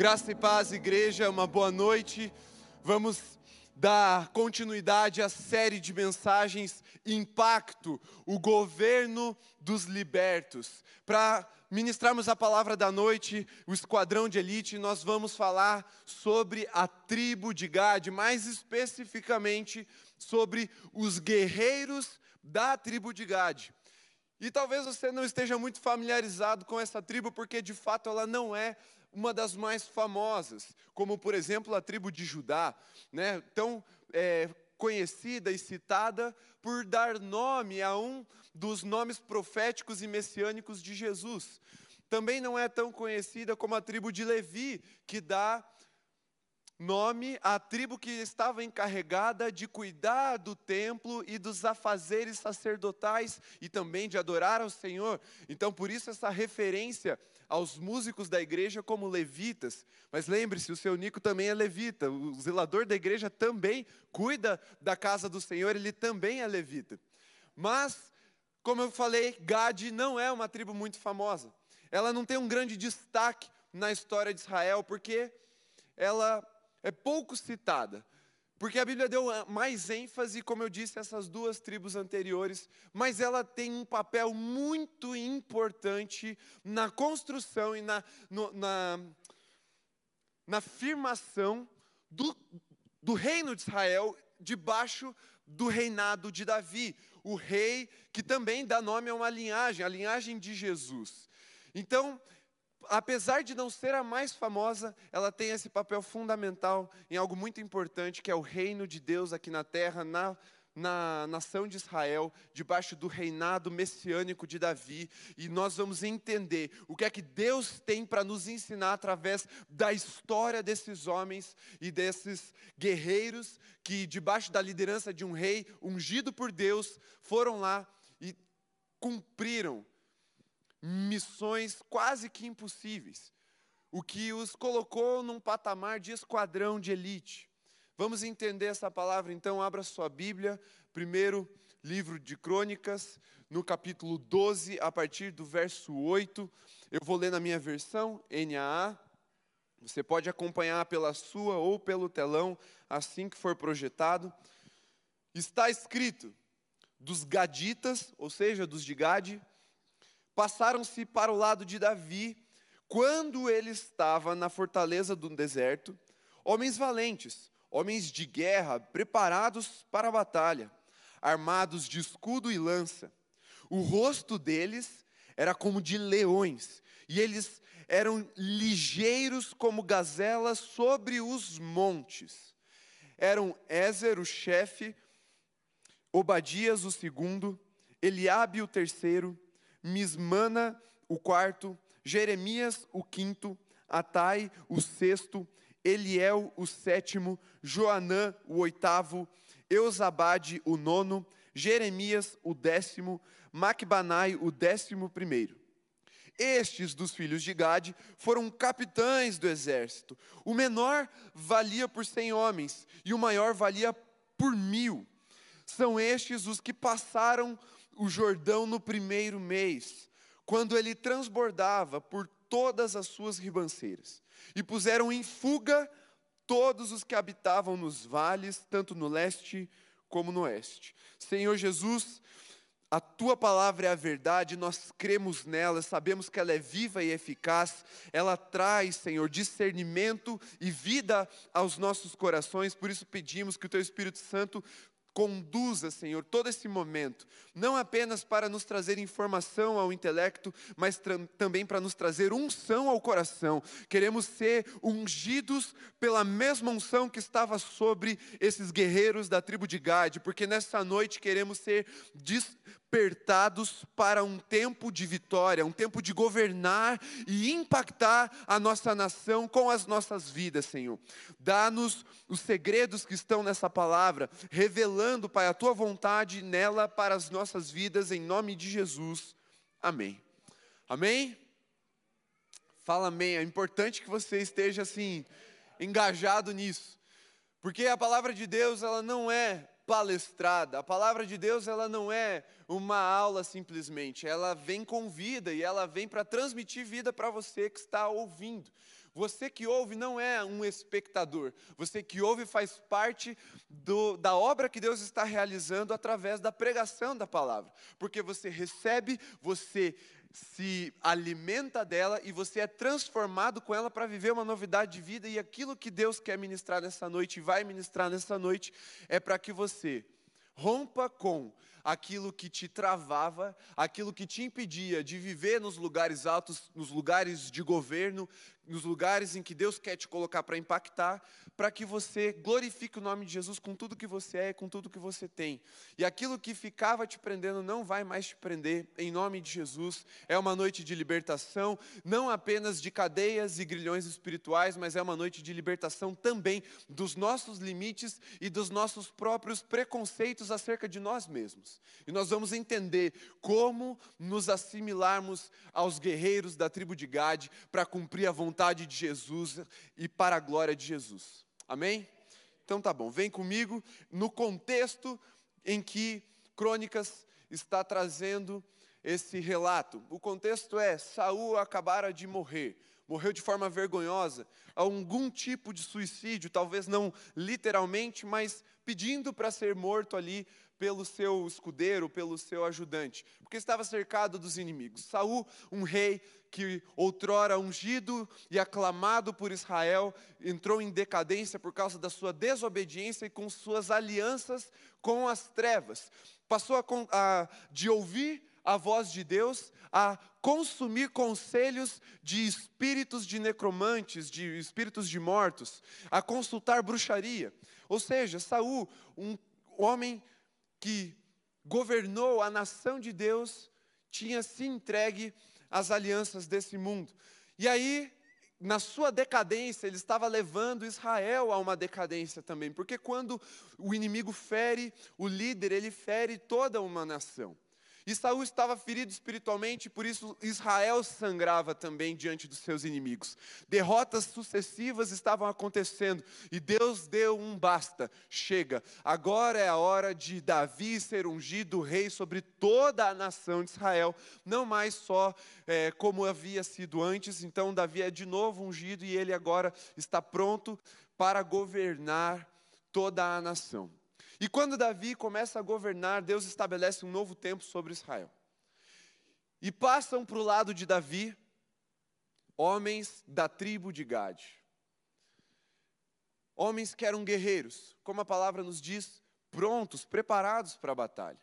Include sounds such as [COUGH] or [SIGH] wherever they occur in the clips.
Graça e paz, igreja, uma boa noite. Vamos dar continuidade à série de mensagens Impacto, o governo dos libertos. Para ministrarmos a palavra da noite, o esquadrão de elite, nós vamos falar sobre a tribo de Gade, mais especificamente sobre os guerreiros da tribo de Gade. E talvez você não esteja muito familiarizado com essa tribo, porque de fato ela não é uma das mais famosas, como por exemplo a tribo de Judá, né? tão é, conhecida e citada por dar nome a um dos nomes proféticos e messiânicos de Jesus. Também não é tão conhecida como a tribo de Levi, que dá nome à tribo que estava encarregada de cuidar do templo e dos afazeres sacerdotais e também de adorar ao Senhor. Então, por isso, essa referência aos músicos da igreja como levitas. Mas lembre-se, o seu Nico também é levita, o zelador da igreja também cuida da casa do Senhor, ele também é levita. Mas, como eu falei, Gade não é uma tribo muito famosa. Ela não tem um grande destaque na história de Israel, porque ela é pouco citada. Porque a Bíblia deu mais ênfase, como eu disse, a essas duas tribos anteriores, mas ela tem um papel muito importante na construção e na, no, na, na afirmação do, do reino de Israel debaixo do reinado de Davi, o rei que também dá nome a uma linhagem, a linhagem de Jesus. Então, apesar de não ser a mais famosa, ela tem esse papel fundamental em algo muito importante, que é o reino de Deus aqui na terra, na, na nação de Israel, debaixo do reinado messiânico de Davi, e nós vamos entender o que é que Deus tem para nos ensinar através da história desses homens e desses guerreiros que, debaixo da liderança de um rei ungido por Deus, foram lá e cumpriram missões quase que impossíveis, o que os colocou num patamar de esquadrão de elite. Vamos entender essa palavra, então, abra sua Bíblia, primeiro livro de Crônicas, no capítulo 12, a partir do verso 8. Eu vou ler na minha versão, NAA. Você pode acompanhar pela sua ou pelo telão, assim que for projetado. Está escrito: dos gaditas, ou seja, dos de Gade, passaram-se para o lado de Davi, quando ele estava na fortaleza do deserto, homens valentes, homens de guerra, preparados para a batalha, armados de escudo e lança. O rosto deles era como de leões, e eles eram ligeiros como gazelas sobre os montes. Eram Ézer, o chefe, Obadias, o segundo, Eliabe, o terceiro, Mismana, o quarto, Jeremias, o quinto, Atai, o sexto, Eliel, o sétimo, Joanã, o oitavo, Eusabade, o nono, Jeremias, o décimo, Macbanai, o décimo primeiro. Estes dos filhos de Gade foram capitães do exército. O menor valia por cem homens e o maior valia por mil. São estes os que passaram o Jordão no primeiro mês, quando ele transbordava por todas as suas ribanceiras, e puseram em fuga todos os que habitavam nos vales, tanto no leste como no oeste. Senhor Jesus, a tua palavra é a verdade, nós cremos nela, sabemos que ela é viva e eficaz, ela traz, Senhor, discernimento e vida aos nossos corações, por isso pedimos que o teu Espírito Santo conduza, Senhor, todo esse momento, não apenas para nos trazer informação ao intelecto, mas também para nos trazer unção ao coração. Queremos ser ungidos pela mesma unção que estava sobre esses guerreiros da tribo de Gade, porque nessa noite queremos ser despertados para um tempo de vitória, um tempo de governar e impactar a nossa nação com as nossas vidas, Senhor. Dá-nos os segredos que estão nessa palavra, revelando, Pai, a tua vontade nela para as nossas vidas, em nome de Jesus. Amém. Amém? Fala amém. É importante que você esteja assim engajado nisso. Porque a palavra de Deus, ela não é palestrada. A palavra de Deus, ela não é uma aula simplesmente, ela vem com vida e ela vem para transmitir vida para você que está ouvindo. Você que ouve não é um espectador, você que ouve faz parte do, da obra que Deus está realizando através da pregação da palavra, porque você recebe, você se alimenta dela e você é transformado com ela para viver uma novidade de vida, e aquilo que Deus quer ministrar nessa noite e vai ministrar nessa noite é para que você rompa com aquilo que te travava, aquilo que te impedia de viver nos lugares altos, nos lugares de governo, nos lugares em que Deus quer te colocar para impactar, para que você glorifique o nome de Jesus com tudo que você é e com tudo que você tem. E aquilo que ficava te prendendo não vai mais te prender, em nome de Jesus. É uma noite de libertação, não apenas de cadeias e grilhões espirituais, mas é uma noite de libertação também dos nossos limites e dos nossos próprios preconceitos acerca de nós mesmos. E nós vamos entender como nos assimilarmos aos guerreiros da tribo de Gade para cumprir a vontade vontade de Jesus e para a glória de Jesus. Amém? Então tá bom, vem comigo no contexto em que Crônicas está trazendo esse relato. O contexto é: Saul acabara de morrer, morreu de forma vergonhosa, algum tipo de suicídio, talvez não literalmente, mas pedindo para ser morto ali pelo seu escudeiro, pelo seu ajudante, porque estava cercado dos inimigos. Saul, um rei que outrora ungido e aclamado por Israel, entrou em decadência por causa da sua desobediência e com suas alianças com as trevas. Passou a, a, de ouvir a voz de Deus a consumir conselhos de espíritos de necromantes, de espíritos de mortos, a consultar bruxaria. Ou seja, Saul, um homem que governou a nação de Deus, tinha se entregue às alianças desse mundo. E aí, na sua decadência, ele estava levando Israel a uma decadência também, porque quando o inimigo fere o líder, ele fere toda uma nação. E Saul estava ferido espiritualmente, por isso Israel sangrava também diante dos seus inimigos. Derrotas sucessivas estavam acontecendo e Deus deu um basta. Chega, agora é a hora de Davi ser ungido rei sobre toda a nação de Israel, não mais só é, como havia sido antes. Então Davi é de novo ungido e ele agora está pronto para governar toda a nação. E quando Davi começa a governar, Deus estabelece um novo tempo sobre Israel. E passam para o lado de Davi homens da tribo de Gade. Homens que eram guerreiros, como a palavra nos diz, prontos, preparados para a batalha.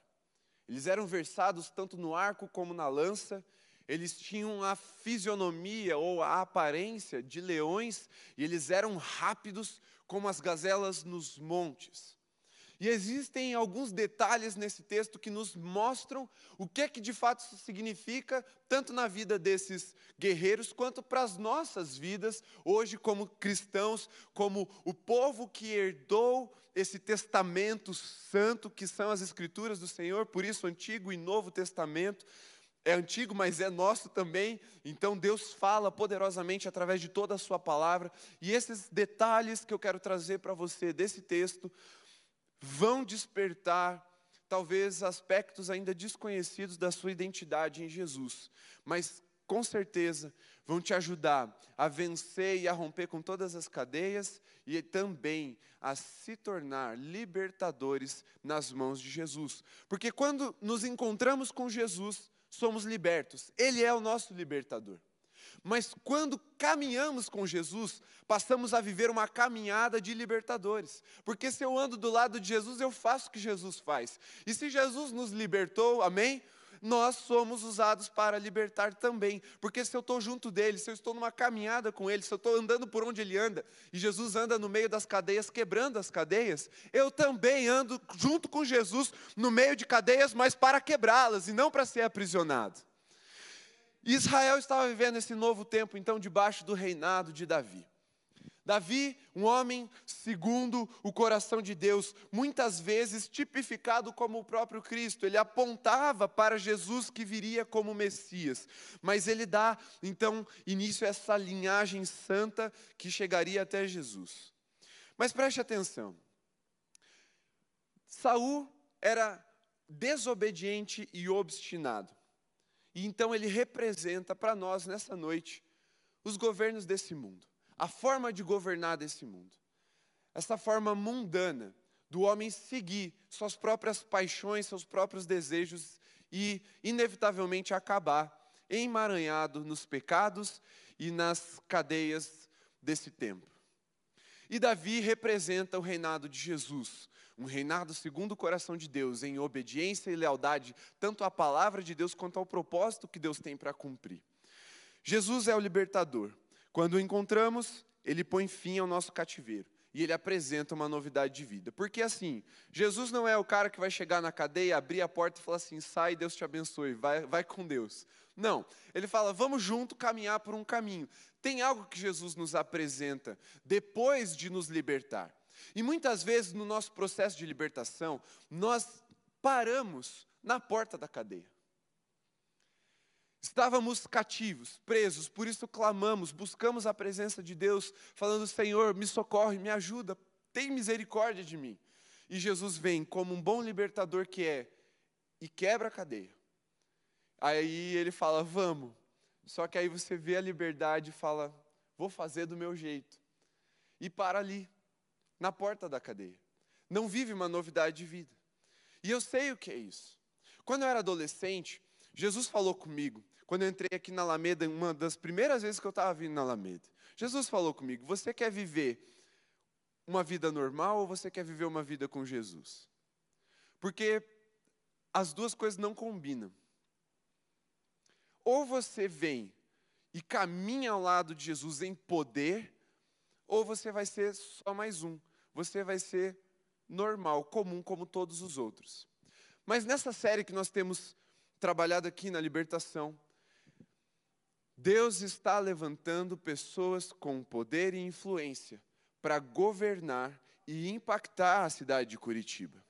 Eles eram versados tanto no arco como na lança, eles tinham a fisionomia ou a aparência de leões, e eles eram rápidos como as gazelas nos montes. E existem alguns detalhes nesse texto que nos mostram o que é que de fato isso significa, tanto na vida desses guerreiros, quanto para as nossas vidas, hoje, como cristãos, como o povo que herdou esse testamento santo, que são as Escrituras do Senhor, por isso, Antigo e Novo Testamento. É antigo, mas é nosso também. Então Deus fala poderosamente através de toda a Sua palavra. E esses detalhes que eu quero trazer para você desse texto vão despertar talvez aspectos ainda desconhecidos da sua identidade em Jesus, mas com certeza vão te ajudar a vencer e a romper com todas as cadeias e também a se tornar libertadores nas mãos de Jesus. Porque quando nos encontramos com Jesus, somos libertos. Ele é o nosso libertador. Mas quando caminhamos com Jesus, passamos a viver uma caminhada de libertadores. Porque se eu ando do lado de Jesus, eu faço o que Jesus faz. E se Jesus nos libertou, amém? Nós somos usados para libertar também. Porque se eu estou junto dele, se eu estou numa caminhada com ele, se eu estou andando por onde ele anda, e Jesus anda no meio das cadeias, quebrando as cadeias, eu também ando junto com Jesus no meio de cadeias, mas para quebrá-las e não para ser aprisionado. Israel estava vivendo esse novo tempo, então, debaixo do reinado de Davi. Davi, um homem segundo o coração de Deus, muitas vezes tipificado como o próprio Cristo, ele apontava para Jesus que viria como Messias, mas ele dá então início a essa linhagem santa que chegaria até Jesus. Mas preste atenção, Saul era desobediente e obstinado. E então ele representa para nós nessa noite os governos desse mundo. a forma de governar desse mundo. Essa forma mundana do homem seguir suas próprias paixões, seus próprios desejos e, inevitavelmente, acabar emaranhado nos pecados e nas cadeias desse tempo. E Davi representa o reinado de Jesus, um reinado segundo o coração de Deus, em obediência e lealdade, tanto à palavra de Deus quanto ao propósito que Deus tem para cumprir. Jesus é o libertador. Quando o encontramos, ele põe fim ao nosso cativeiro e ele apresenta uma novidade de vida. Porque assim, Jesus não é o cara que vai chegar na cadeia, abrir a porta e falar assim: sai, Deus te abençoe, vai, vai com Deus. Não, ele fala: vamos junto caminhar por um caminho. Tem algo que Jesus nos apresenta depois de nos libertar. E muitas vezes no nosso processo de libertação, nós paramos na porta da cadeia. Estávamos cativos, presos, por isso clamamos, buscamos a presença de Deus, falando: Senhor, me socorre, me ajuda, tem misericórdia de mim. E Jesus vem como um bom libertador que é e quebra a cadeia. Aí ele fala: Vamos. Só que aí você vê a liberdade e fala: Vou fazer do meu jeito. E para ali na porta da cadeia. Não vive uma novidade de vida. E eu sei o que é isso. Quando eu era adolescente, Jesus falou comigo, quando eu entrei aqui na Alameda, uma das primeiras vezes que eu estava vindo na Alameda. Jesus falou comigo: Você quer viver uma vida normal ou você quer viver uma vida com Jesus? Porque as duas coisas não combinam. Ou você vem e caminha ao lado de Jesus em poder, ou você vai ser só mais um. Você vai ser normal, comum, como todos os outros. Mas nessa série que nós temos trabalhado aqui na libertação, Deus está levantando pessoas com poder e influência para governar e impactar a cidade de Curitiba.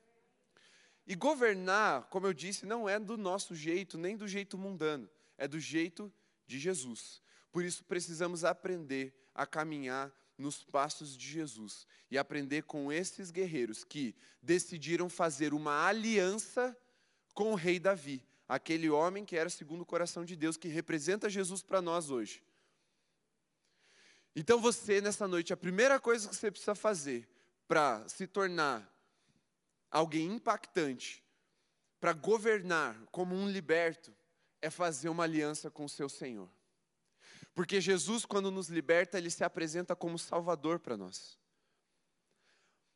E governar, como eu disse, não é do nosso jeito, nem do jeito mundano, é do jeito de Jesus. Por isso precisamos aprender a caminhar nos passos de Jesus e aprender com esses guerreiros que decidiram fazer uma aliança com o rei Davi, aquele homem que era segundo o coração de Deus, que representa Jesus para nós hoje. Então você, nessa noite, a primeira coisa que você precisa fazer para se tornar alguém impactante, para governar como um liberto, é fazer uma aliança com o seu Senhor. Porque Jesus, quando nos liberta, ele se apresenta como Salvador para nós.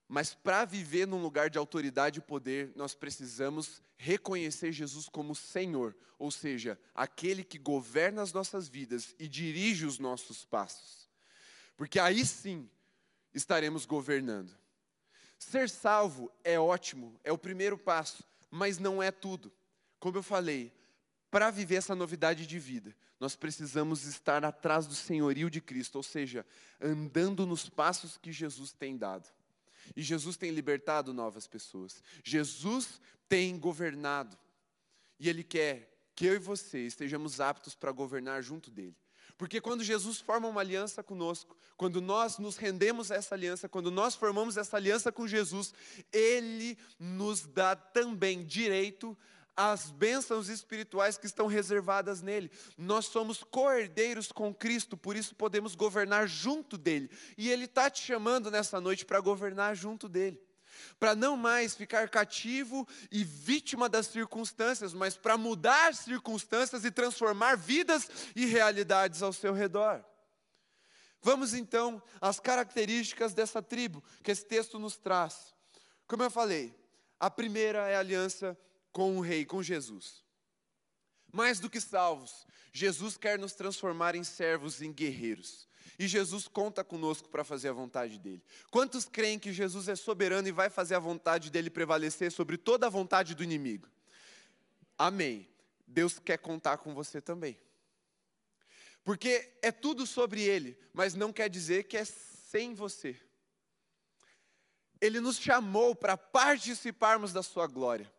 Mas para viver num lugar de autoridade e poder, nós precisamos reconhecer Jesus como Senhor, ou seja, aquele que governa as nossas vidas e dirige os nossos passos. Porque aí sim estaremos governando. Ser salvo é ótimo, é o primeiro passo, mas não é tudo. Como eu falei, para viver essa novidade de vida, nós precisamos estar atrás do senhorio de Cristo, ou seja, andando nos passos que Jesus tem dado. E Jesus tem libertado novas pessoas. Jesus tem governado. E Ele quer que eu e você estejamos aptos para governar junto dele. Porque quando Jesus forma uma aliança conosco, quando nós nos rendemos a essa aliança, quando nós formamos essa aliança com Jesus, Ele nos dá também direito as bênçãos espirituais que estão reservadas nele. Nós somos co-herdeiros com Cristo, por isso podemos governar junto dele. E ele está te chamando nessa noite para governar junto dele. Para não mais ficar cativo e vítima das circunstâncias, mas para mudar circunstâncias e transformar vidas e realidades ao seu redor. Vamos então às características dessa tribo que esse texto nos traz. Como eu falei, a primeira é a aliança com o Rei, com Jesus. Mais do que salvos, Jesus quer nos transformar em servos, em guerreiros. E Jesus conta conosco para fazer a vontade dele. Quantos creem que Jesus é soberano e vai fazer a vontade dele prevalecer sobre toda a vontade do inimigo? Amém. Deus quer contar com você também. Porque é tudo sobre ele, mas não quer dizer que é sem você. Ele nos chamou para participarmos da sua glória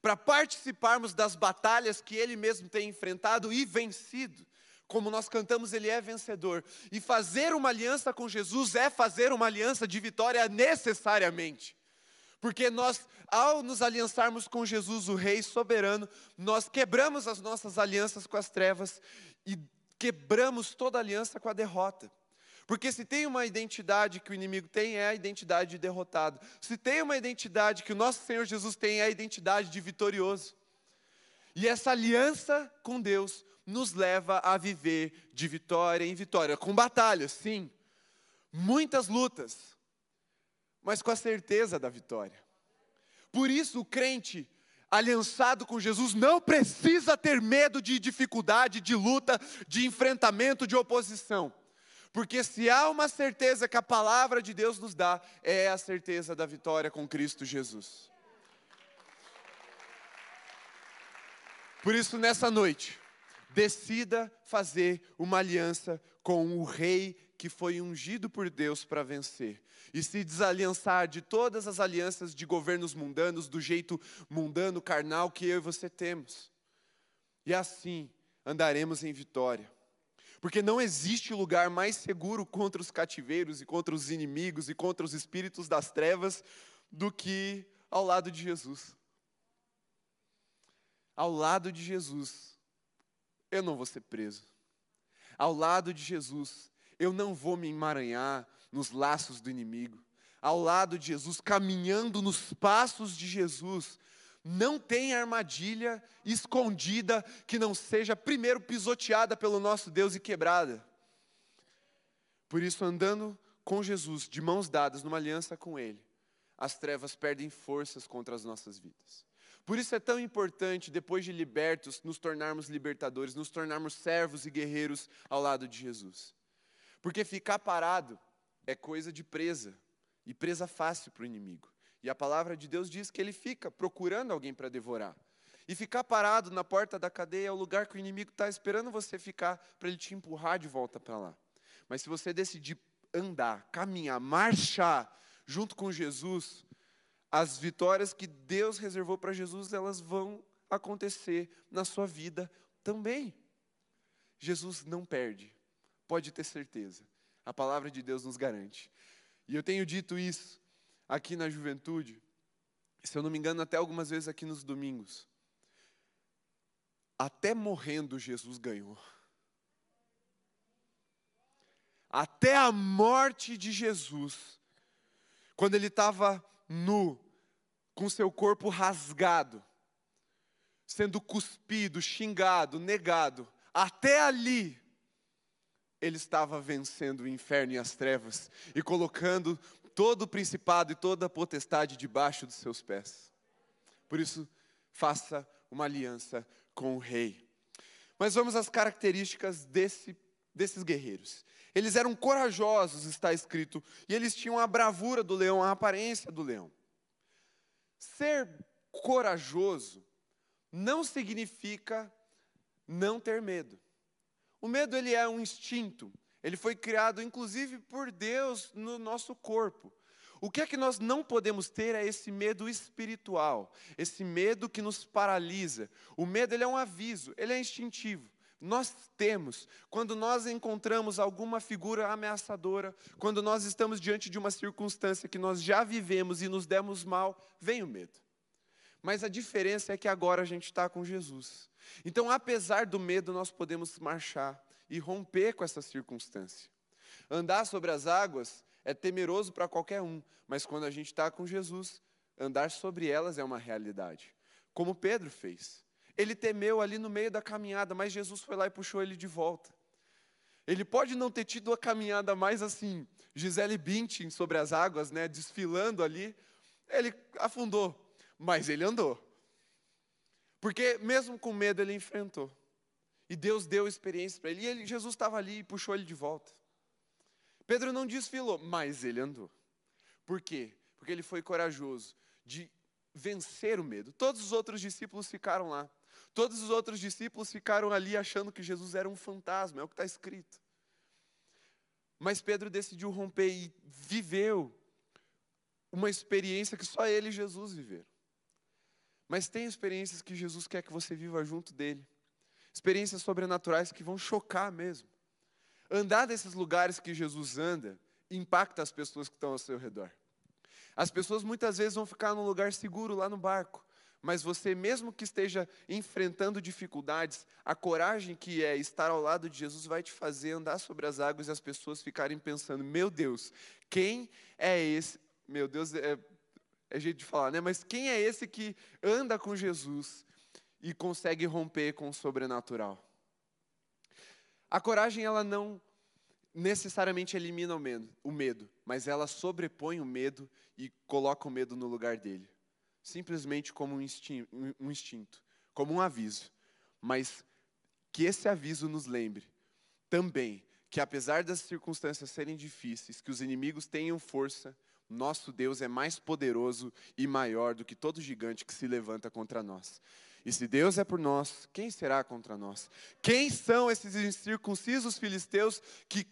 para participarmos das batalhas que Ele mesmo tem enfrentado e vencido. Como nós cantamos, Ele é vencedor. E fazer uma aliança com Jesus é fazer uma aliança de vitória necessariamente. Porque nós, ao nos aliançarmos com Jesus, o Rei soberano, nós quebramos as nossas alianças com as trevas e quebramos toda aliança com a derrota. Porque se tem uma identidade que o inimigo tem, é a identidade de derrotado. Se tem uma identidade que o nosso Senhor Jesus tem, é a identidade de vitorioso. E essa aliança com Deus nos leva a viver de vitória em vitória, com batalhas, sim, muitas lutas, mas com a certeza da vitória. Por isso, o crente aliançado com Jesus não precisa ter medo de dificuldade, de luta, de enfrentamento, de oposição. Porque se há uma certeza que a palavra de Deus nos dá, é a certeza da vitória com Cristo Jesus. Por isso, nessa noite, decida fazer uma aliança com o rei que foi ungido por Deus para vencer e se desaliançar de todas as alianças de governos mundanos, do jeito mundano, carnal que eu e você temos. E assim andaremos em vitória. Porque não existe lugar mais seguro contra os cativeiros e contra os inimigos e contra os espíritos das trevas do que ao lado de Jesus. Ao lado de Jesus, eu não vou ser preso. Ao lado de Jesus, eu não vou me emaranhar nos laços do inimigo. Ao lado de Jesus, caminhando nos passos de Jesus, não tem armadilha escondida que não seja primeiro pisoteada pelo nosso Deus e quebrada. Por isso, andando com Jesus, de mãos dadas, numa aliança com Ele, as trevas perdem forças contra as nossas vidas. Por isso é tão importante, depois de libertos, nos tornarmos libertadores, nos tornarmos servos e guerreiros ao lado de Jesus. Porque ficar parado é coisa de presa, e presa fácil para o inimigo. E a palavra de Deus diz que ele fica procurando alguém para devorar. E ficar parado na porta da cadeia é o lugar que o inimigo está esperando você ficar para ele te empurrar de volta para lá. Mas se você decidir andar, caminhar, marchar junto com Jesus, as vitórias que Deus reservou para Jesus, elas vão acontecer na sua vida também. Jesus não perde, pode ter certeza. A palavra de Deus nos garante. E eu tenho dito isso aqui na juventude, se eu não me engano, até algumas vezes aqui nos domingos. Até morrendo, Jesus ganhou. Até a morte de Jesus, quando ele estava nu, com seu corpo rasgado, sendo cuspido, xingado, negado, até ali, ele estava vencendo o inferno e as trevas e colocando todo o principado e toda a potestade debaixo dos seus pés. Por isso, faça uma aliança com o rei. Mas vamos às características desse, desses guerreiros. Eles eram corajosos, está escrito, e eles tinham a bravura do leão, a aparência do leão. Ser corajoso não significa não ter medo. O medo ele é um instinto, ele foi criado, inclusive, por Deus no nosso corpo. O que é que nós não podemos ter é esse medo espiritual, esse medo que nos paralisa. O medo ele é um aviso, ele é instintivo. Nós temos, quando nós encontramos alguma figura ameaçadora, quando nós estamos diante de uma circunstância que nós já vivemos e nos demos mal, vem o medo. Mas a diferença é que agora a gente está com Jesus. Então, apesar do medo, nós podemos marchar e romper com essa circunstância. Andar sobre as águas é temeroso para qualquer um, mas quando a gente está com Jesus, andar sobre elas é uma realidade. Como Pedro fez. Ele temeu ali no meio da caminhada, mas Jesus foi lá e puxou ele de volta. Ele pode não ter tido a caminhada mais assim, Gisele Bündchen sobre as águas, né, desfilando ali. Ele afundou, mas ele andou. Porque mesmo com medo ele enfrentou. E Deus deu experiência para ele. E ele, Jesus estava ali e puxou ele de volta. Pedro não desfilou, mas ele andou. Por quê? Porque ele foi corajoso de vencer o medo. Todos os outros discípulos ficaram lá. Todos os outros discípulos ficaram ali achando que Jesus era um fantasma, é o que está escrito. Mas Pedro decidiu romper e viveu uma experiência que só ele e Jesus viveram. Mas tem experiências que Jesus quer que você viva junto dele experiências sobrenaturais que vão chocar mesmo. Andar nesses lugares que Jesus anda impacta as pessoas que estão ao seu redor. As pessoas muitas vezes vão ficar num lugar seguro lá no barco, Mas você, mesmo que esteja enfrentando dificuldades, a coragem que é estar ao lado de Jesus vai te fazer andar sobre as águas e as pessoas ficarem pensando: meu Deus, quem é esse? Meu Deus, é, é jeito de falar, né? Mas quem é esse que anda com Jesus e consegue romper com o sobrenatural? A coragem, ela não necessariamente elimina o medo, mas ela sobrepõe o medo e coloca o medo no lugar dele. Simplesmente como um instinto, um instinto, como um aviso. Mas que esse aviso nos lembre também que apesar das circunstâncias serem difíceis, que os inimigos tenham força, nosso Deus é mais poderoso e maior do que todo gigante que se levanta contra nós. E se Deus é por nós, quem será contra nós? Quem são esses incircuncisos filisteus que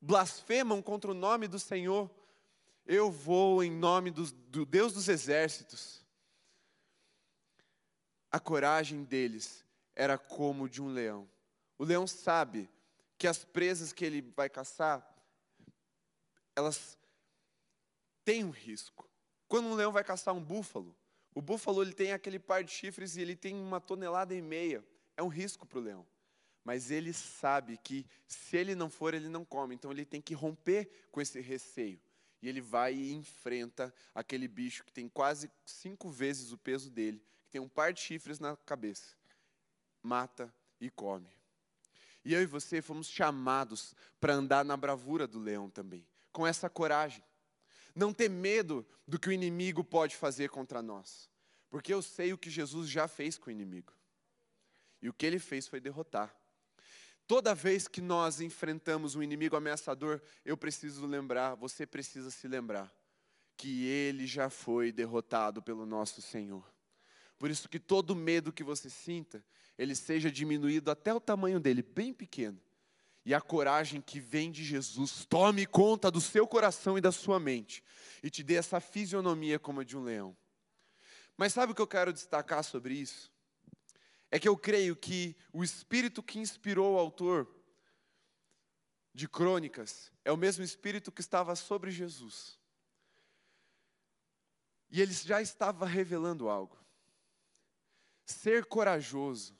blasfemam contra o nome do Senhor? Eu vou em nome do, do Deus dos exércitos. A coragem deles era como de um leão. O leão sabe que as presas que ele vai caçar, elas têm um risco. Quando um leão vai caçar um búfalo, o búfalo ele tem aquele par de chifres e ele tem uma tonelada e meia. É um risco para o leão. Mas ele sabe que se ele não for, ele não come. Então ele tem que romper com esse receio. E ele vai e enfrenta aquele bicho que tem quase cinco vezes o peso dele, que tem um par de chifres na cabeça. Mata e come. E eu e você fomos chamados para andar na bravura do leão também, com essa coragem. Não ter medo do que o inimigo pode fazer contra nós, porque eu sei o que Jesus já fez com o inimigo. E o que ele fez foi derrotar. Toda vez que nós enfrentamos um inimigo ameaçador, eu preciso lembrar, você precisa se lembrar, que ele já foi derrotado pelo nosso Senhor. Por isso que todo medo que você sinta, ele seja diminuído até o tamanho dele, bem pequeno. E a coragem que vem de Jesus tome conta do seu coração e da sua mente e te dê essa fisionomia como a de um leão. Mas sabe o que eu quero destacar sobre isso? É que eu creio que o espírito que inspirou o autor de Crônicas é o mesmo espírito que estava sobre Jesus. E ele já estava revelando algo. Ser corajoso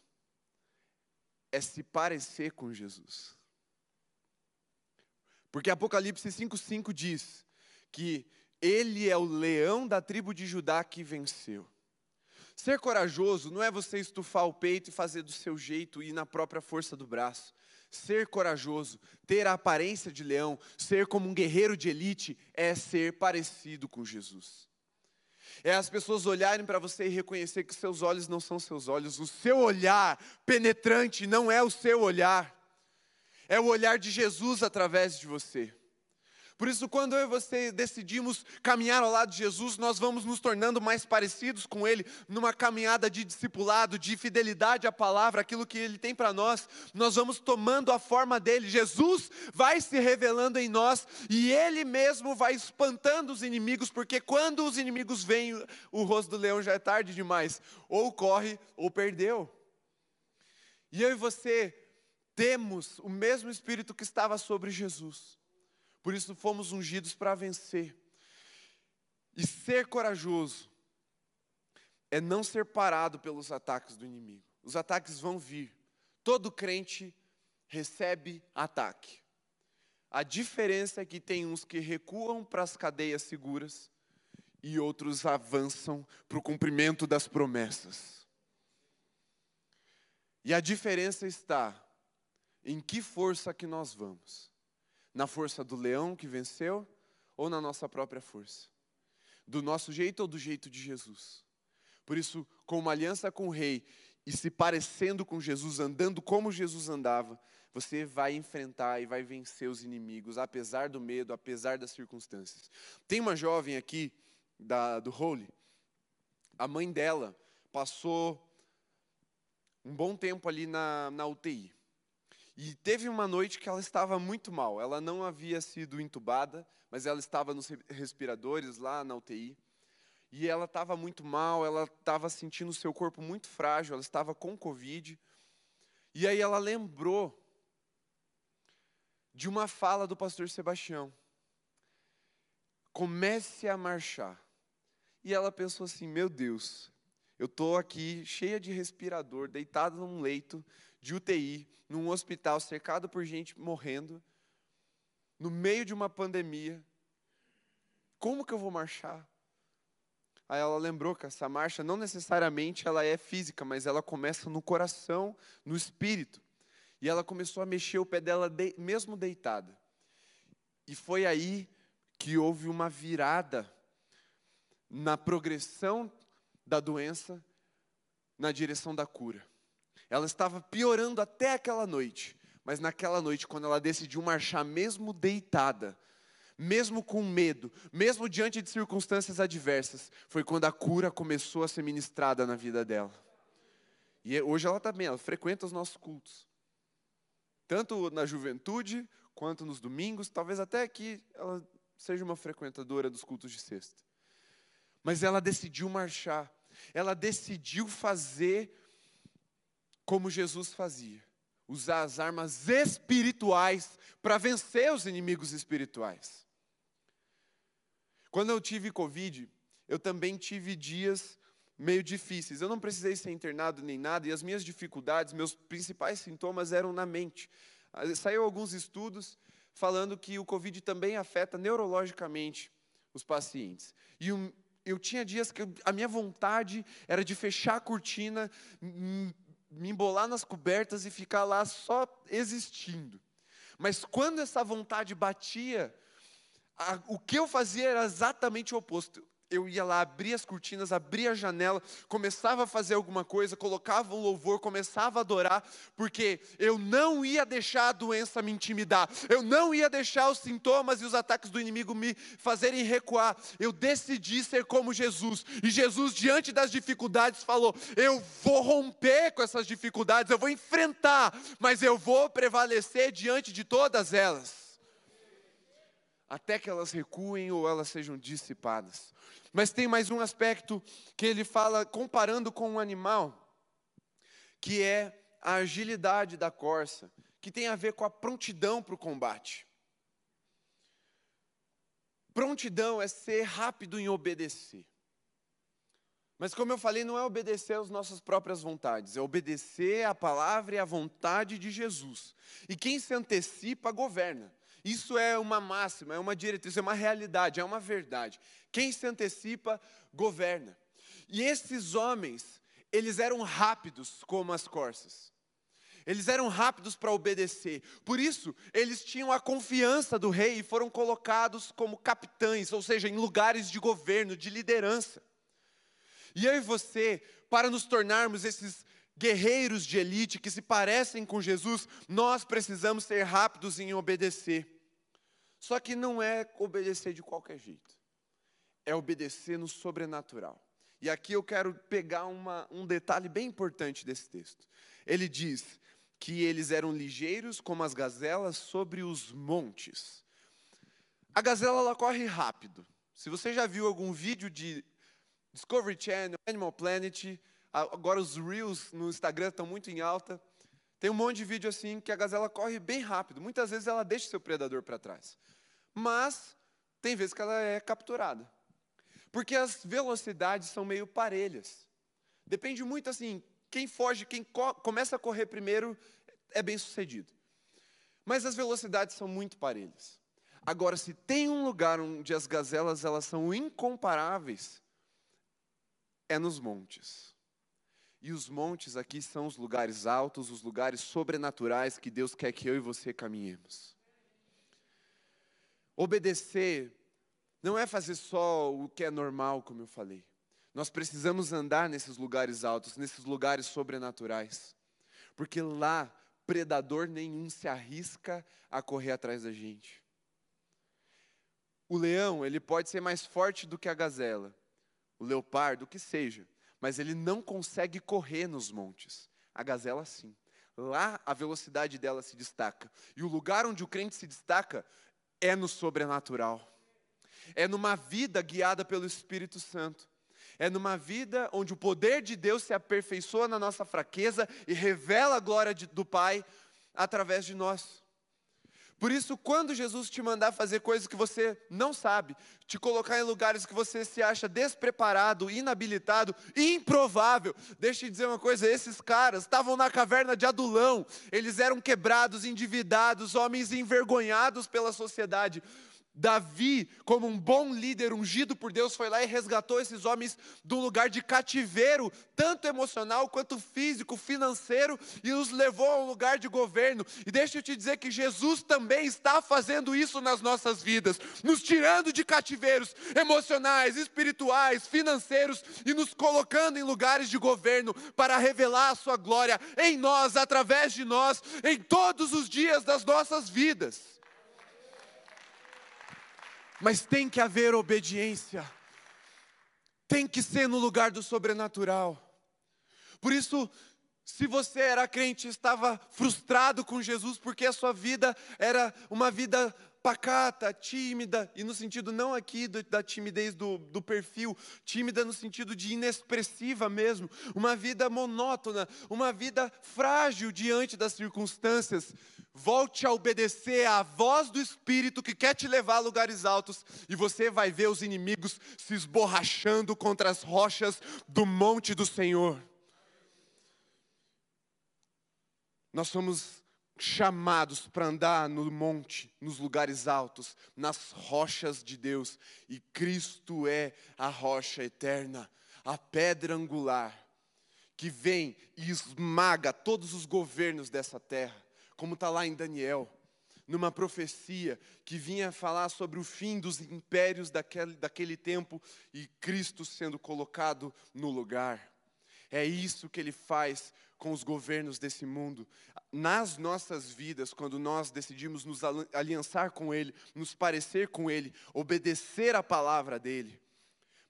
é se parecer com Jesus. Porque Apocalipse 5,5 diz que ele é o leão da tribo de Judá que venceu. Ser corajoso não é você estufar o peito e fazer do seu jeito e na própria força do braço. Ser corajoso, ter a aparência de leão, ser como um guerreiro de elite, é ser parecido com Jesus. É as pessoas olharem para você e reconhecer que seus olhos não são seus olhos, o seu olhar penetrante não é o seu olhar, é o olhar de Jesus através de você. Por isso, quando eu e você decidimos caminhar ao lado de Jesus, nós vamos nos tornando mais parecidos com Ele, numa caminhada de discipulado, de fidelidade à palavra, aquilo que Ele tem para nós, nós vamos tomando a forma dele. Jesus vai se revelando em nós e Ele mesmo vai espantando os inimigos, porque quando os inimigos vêm, o rosto do leão já é tarde demais, ou corre ou perdeu. E eu e você temos o mesmo Espírito que estava sobre Jesus. Por isso fomos ungidos para vencer. E ser corajoso é não ser parado pelos ataques do inimigo. Os ataques vão vir. Todo crente recebe ataque. A diferença é que tem uns que recuam para as cadeias seguras e outros avançam para o cumprimento das promessas. E a diferença está em que força que nós vamos. Na força do leão que venceu ou na nossa própria força? Do nosso jeito ou do jeito de Jesus? Por isso, com uma aliança com o rei e se parecendo com Jesus, andando como Jesus andava, você vai enfrentar e vai vencer os inimigos, apesar do medo, apesar das circunstâncias. Tem uma jovem aqui da, do Holy, a mãe dela passou um bom tempo ali na, na UTI. E teve uma noite que ela estava muito mal. Ela não havia sido entubada, mas ela estava nos respiradores lá na UTI. E ela estava muito mal, ela estava sentindo o seu corpo muito frágil, ela estava com Covid. E aí ela lembrou de uma fala do pastor Sebastião. Comece a marchar. E ela pensou assim: meu Deus, eu estou aqui cheia de respirador, deitado num leito de UTI, num hospital cercado por gente morrendo, no meio de uma pandemia. Como que eu vou marchar? Aí ela lembrou que essa marcha não necessariamente ela é física, mas ela começa no coração, no espírito. E ela começou a mexer o pé dela de, mesmo deitada. E foi aí que houve uma virada na progressão da doença na direção da cura. Ela estava piorando até aquela noite, mas naquela noite, quando ela decidiu marchar, mesmo deitada, mesmo com medo, mesmo diante de circunstâncias adversas, foi quando a cura começou a ser ministrada na vida dela. E hoje ela também, ela frequenta os nossos cultos. Tanto na juventude, quanto nos domingos, talvez até aqui ela seja uma frequentadora dos cultos de sexta. Mas ela decidiu marchar ela decidiu fazer como Jesus fazia usar as armas espirituais para vencer os inimigos espirituais. Quando eu tive Covid, eu também tive dias meio difíceis. Eu não precisei ser internado nem nada, e as minhas dificuldades, meus principais sintomas eram na mente. Ah, saiu alguns estudos falando que o Covid também afeta neurologicamente os pacientes. E eu tinha dias que a minha vontade era de fechar a cortina, me embolar nas cobertas e ficar lá só existindo. Mas quando essa vontade batia, a, o que eu fazia era exatamente o oposto eu ia lá, abria as cortinas, abria a janela, começava a fazer alguma coisa, colocava um louvor, começava a adorar, porque eu não ia deixar a doença me intimidar, eu não ia deixar os sintomas e os ataques do inimigo me fazerem recuar. Eu decidi ser como Jesus, e Jesus, diante das dificuldades, falou: Eu vou romper com essas dificuldades, eu vou enfrentar, mas eu vou prevalecer diante de todas elas até que elas recuem ou elas sejam dissipadas. Mas tem mais um aspecto que ele fala comparando com um animal, que é a agilidade da corça, que tem a ver com a prontidão para o combate. Prontidão é ser rápido em obedecer. Mas, como eu falei, não é obedecer às nossas próprias vontades, é obedecer à palavra e à vontade de Jesus. E quem se antecipa, governa. Isso é uma máxima, é uma diretriz, é uma realidade, é uma verdade. Quem se antecipa, governa. E esses homens, eles eram rápidos como as corças. Eles eram rápidos para obedecer. Por isso, eles tinham a confiança do rei e foram colocados como capitães, ou seja, em lugares de governo, de liderança. E eu e você, para nos tornarmos esses guerreiros de elite que se parecem com Jesus, nós precisamos ser rápidos em obedecer. Só que não é obedecer de qualquer jeito, é obedecer no sobrenatural. E aqui eu quero pegar uma, um detalhe bem importante desse texto. Ele diz que eles eram ligeiros como as gazelas sobre os montes. A gazela ela corre rápido. Se você já viu algum vídeo de Discovery Channel, Animal Planet, Agora os Reels no Instagram estão muito em alta. Tem um monte de vídeo assim que a gazela corre bem rápido. Muitas vezes ela deixa seu predador para trás. Mas tem vezes que ela é capturada. Porque as velocidades são meio parelhas. Depende muito assim, quem foge, quem co começa a correr primeiro é bem sucedido. Mas as velocidades são muito parelhas. Agora, se tem um lugar onde as gazelas elas são incomparáveis, é nos montes. E os montes aqui são os lugares altos, os lugares sobrenaturais que Deus quer que eu e você caminhemos. Obedecer não é fazer só o que é normal, como eu falei. Nós precisamos andar nesses lugares altos, nesses lugares sobrenaturais. Porque lá, predador nenhum se arrisca a correr atrás da gente. O leão, ele pode ser mais forte do que a gazela, o leopardo, o que seja mas ele não consegue correr nos montes. A gazela sim. Lá a velocidade dela se destaca. E o lugar onde o crente se destaca é no sobrenatural. É numa vida guiada pelo Espírito Santo. É numa vida onde o poder de Deus se aperfeiçoa na nossa fraqueza e revela a glória de, do Pai através de nós. Por isso, quando Jesus te mandar fazer coisas que você não sabe, te colocar em lugares que você se acha despreparado, inabilitado, improvável, deixa eu dizer uma coisa: esses caras estavam na caverna de Adulão, eles eram quebrados, endividados, homens envergonhados pela sociedade. Davi, como um bom líder ungido por Deus, foi lá e resgatou esses homens do lugar de cativeiro, tanto emocional quanto físico, financeiro, e os levou a um lugar de governo. E deixa eu te dizer que Jesus também está fazendo isso nas nossas vidas, nos tirando de cativeiros emocionais, espirituais, financeiros e nos colocando em lugares de governo para revelar a Sua glória em nós, através de nós, em todos os dias das nossas vidas mas tem que haver obediência, tem que ser no lugar do sobrenatural. Por isso, se você era crente e estava frustrado com Jesus porque a sua vida era uma vida pacata, tímida, e no sentido não aqui do, da timidez do, do perfil, tímida no sentido de inexpressiva mesmo, uma vida monótona, uma vida frágil diante das circunstâncias. Volte a obedecer à voz do Espírito que quer te levar a lugares altos, e você vai ver os inimigos se esborrachando contra as rochas do monte do Senhor. Nós somos chamados para andar no monte, nos lugares altos, nas rochas de Deus, e Cristo é a rocha eterna, a pedra angular, que vem e esmaga todos os governos dessa terra, como está lá em Daniel, numa profecia que vinha falar sobre o fim dos impérios daquele, daquele tempo e Cristo sendo colocado no lugar. É isso que ele faz com os governos desse mundo. Nas nossas vidas, quando nós decidimos nos aliançar com Ele, nos parecer com Ele, obedecer a palavra dEle.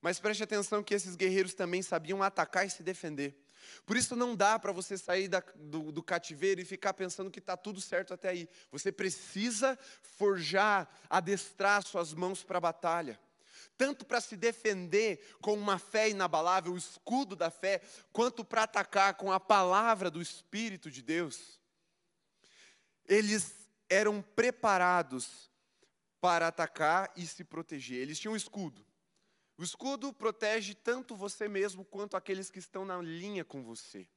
Mas preste atenção que esses guerreiros também sabiam atacar e se defender. Por isso não dá para você sair da, do, do, cativeiro e ficar pensando que está tudo certo até aí. Você precisa forjar, adestrar suas mãos para a batalha tanto para se defender com uma fé inabalável, o escudo da fé, quanto para atacar com a palavra do Espírito de Deus. Eles eram preparados para atacar e se proteger. Eles tinham um escudo. O escudo protege tanto você mesmo quanto aqueles que estão na linha com você.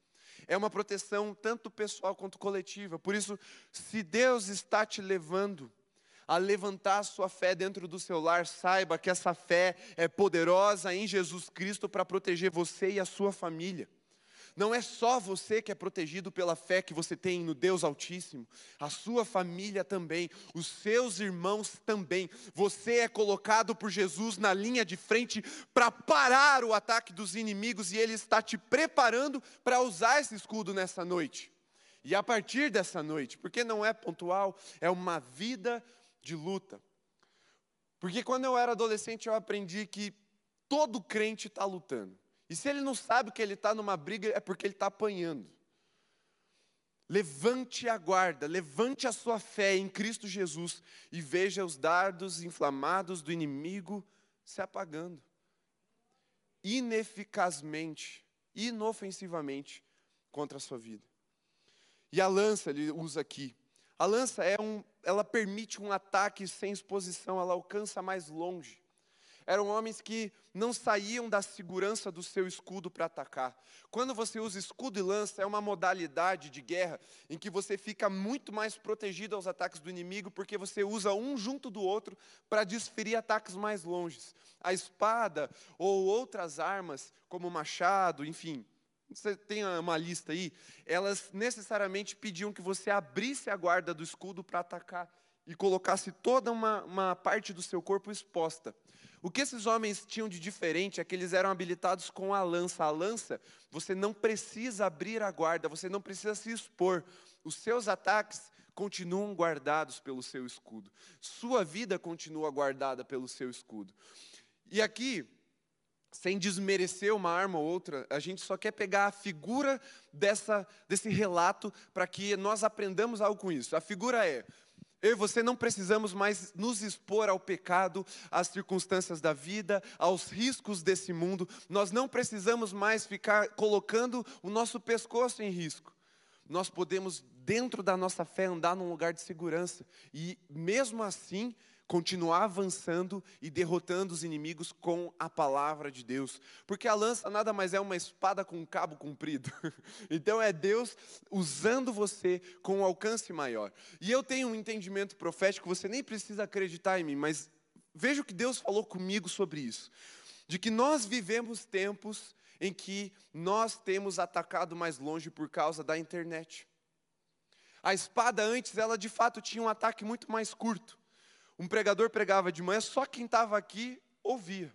É uma proteção tanto pessoal quanto coletiva. Por isso, se Deus está te levando a levantar a sua fé dentro do seu lar, saiba que essa fé é poderosa em Jesus Cristo para proteger você e a sua família. Não é só você que é protegido pela fé que você tem no Deus Altíssimo, a sua família também, os seus irmãos também. Você é colocado por Jesus na linha de frente para parar o ataque dos inimigos e Ele está te preparando para usar esse escudo nessa noite. E a partir dessa noite, porque não é pontual, é uma vida de luta. Porque quando eu era adolescente eu aprendi que todo crente está lutando. E se ele não sabe que ele está numa briga, é porque ele está apanhando. Levante a guarda, levante a sua fé em Cristo Jesus e veja os dardos inflamados do inimigo se apagando. Ineficazmente, inofensivamente contra a sua vida. E a lança ele usa aqui. A lança é um, ela permite um ataque sem exposição, ela alcança mais longe. Eram homens que não saíam da segurança do seu escudo para atacar. Quando você usa escudo e lança, é uma modalidade de guerra em que você fica muito mais protegido aos ataques do inimigo, porque você usa um junto do outro para desferir ataques mais longes. A espada ou outras armas, como machado, enfim, você tem uma lista aí, elas necessariamente pediam que você abrisse a guarda do escudo para atacar e colocasse toda uma, uma parte do seu corpo exposta. O que esses homens tinham de diferente é que eles eram habilitados com a lança. A lança, você não precisa abrir a guarda, você não precisa se expor. Os seus ataques continuam guardados pelo seu escudo. Sua vida continua guardada pelo seu escudo. E aqui, sem desmerecer uma arma ou outra, a gente só quer pegar a figura dessa, desse relato para que nós aprendamos algo com isso. A figura é: eu e você não precisamos mais nos expor ao pecado, às circunstâncias da vida, aos riscos desse mundo. Nós não precisamos mais ficar colocando o nosso pescoço em risco. nós podemos, dentro da nossa fé, andar num lugar de segurança. E mesmo assim, continuar avançando e derrotando os inimigos com a palavra de Deus. Porque a lança nada mais é uma espada com um cabo comprido. [LAUGHS] Então é Deus usando você com um alcance maior. E eu tenho um entendimento profético, você nem precisa acreditar em mim, mas veja o que Deus falou comigo sobre isso. De que nós vivemos tempos em que nós temos atacado mais longe por causa da internet. A espada antes, ela de fato tinha um ataque muito mais curto. Um pregador pregava de manhã, só quem estava aqui ouvia.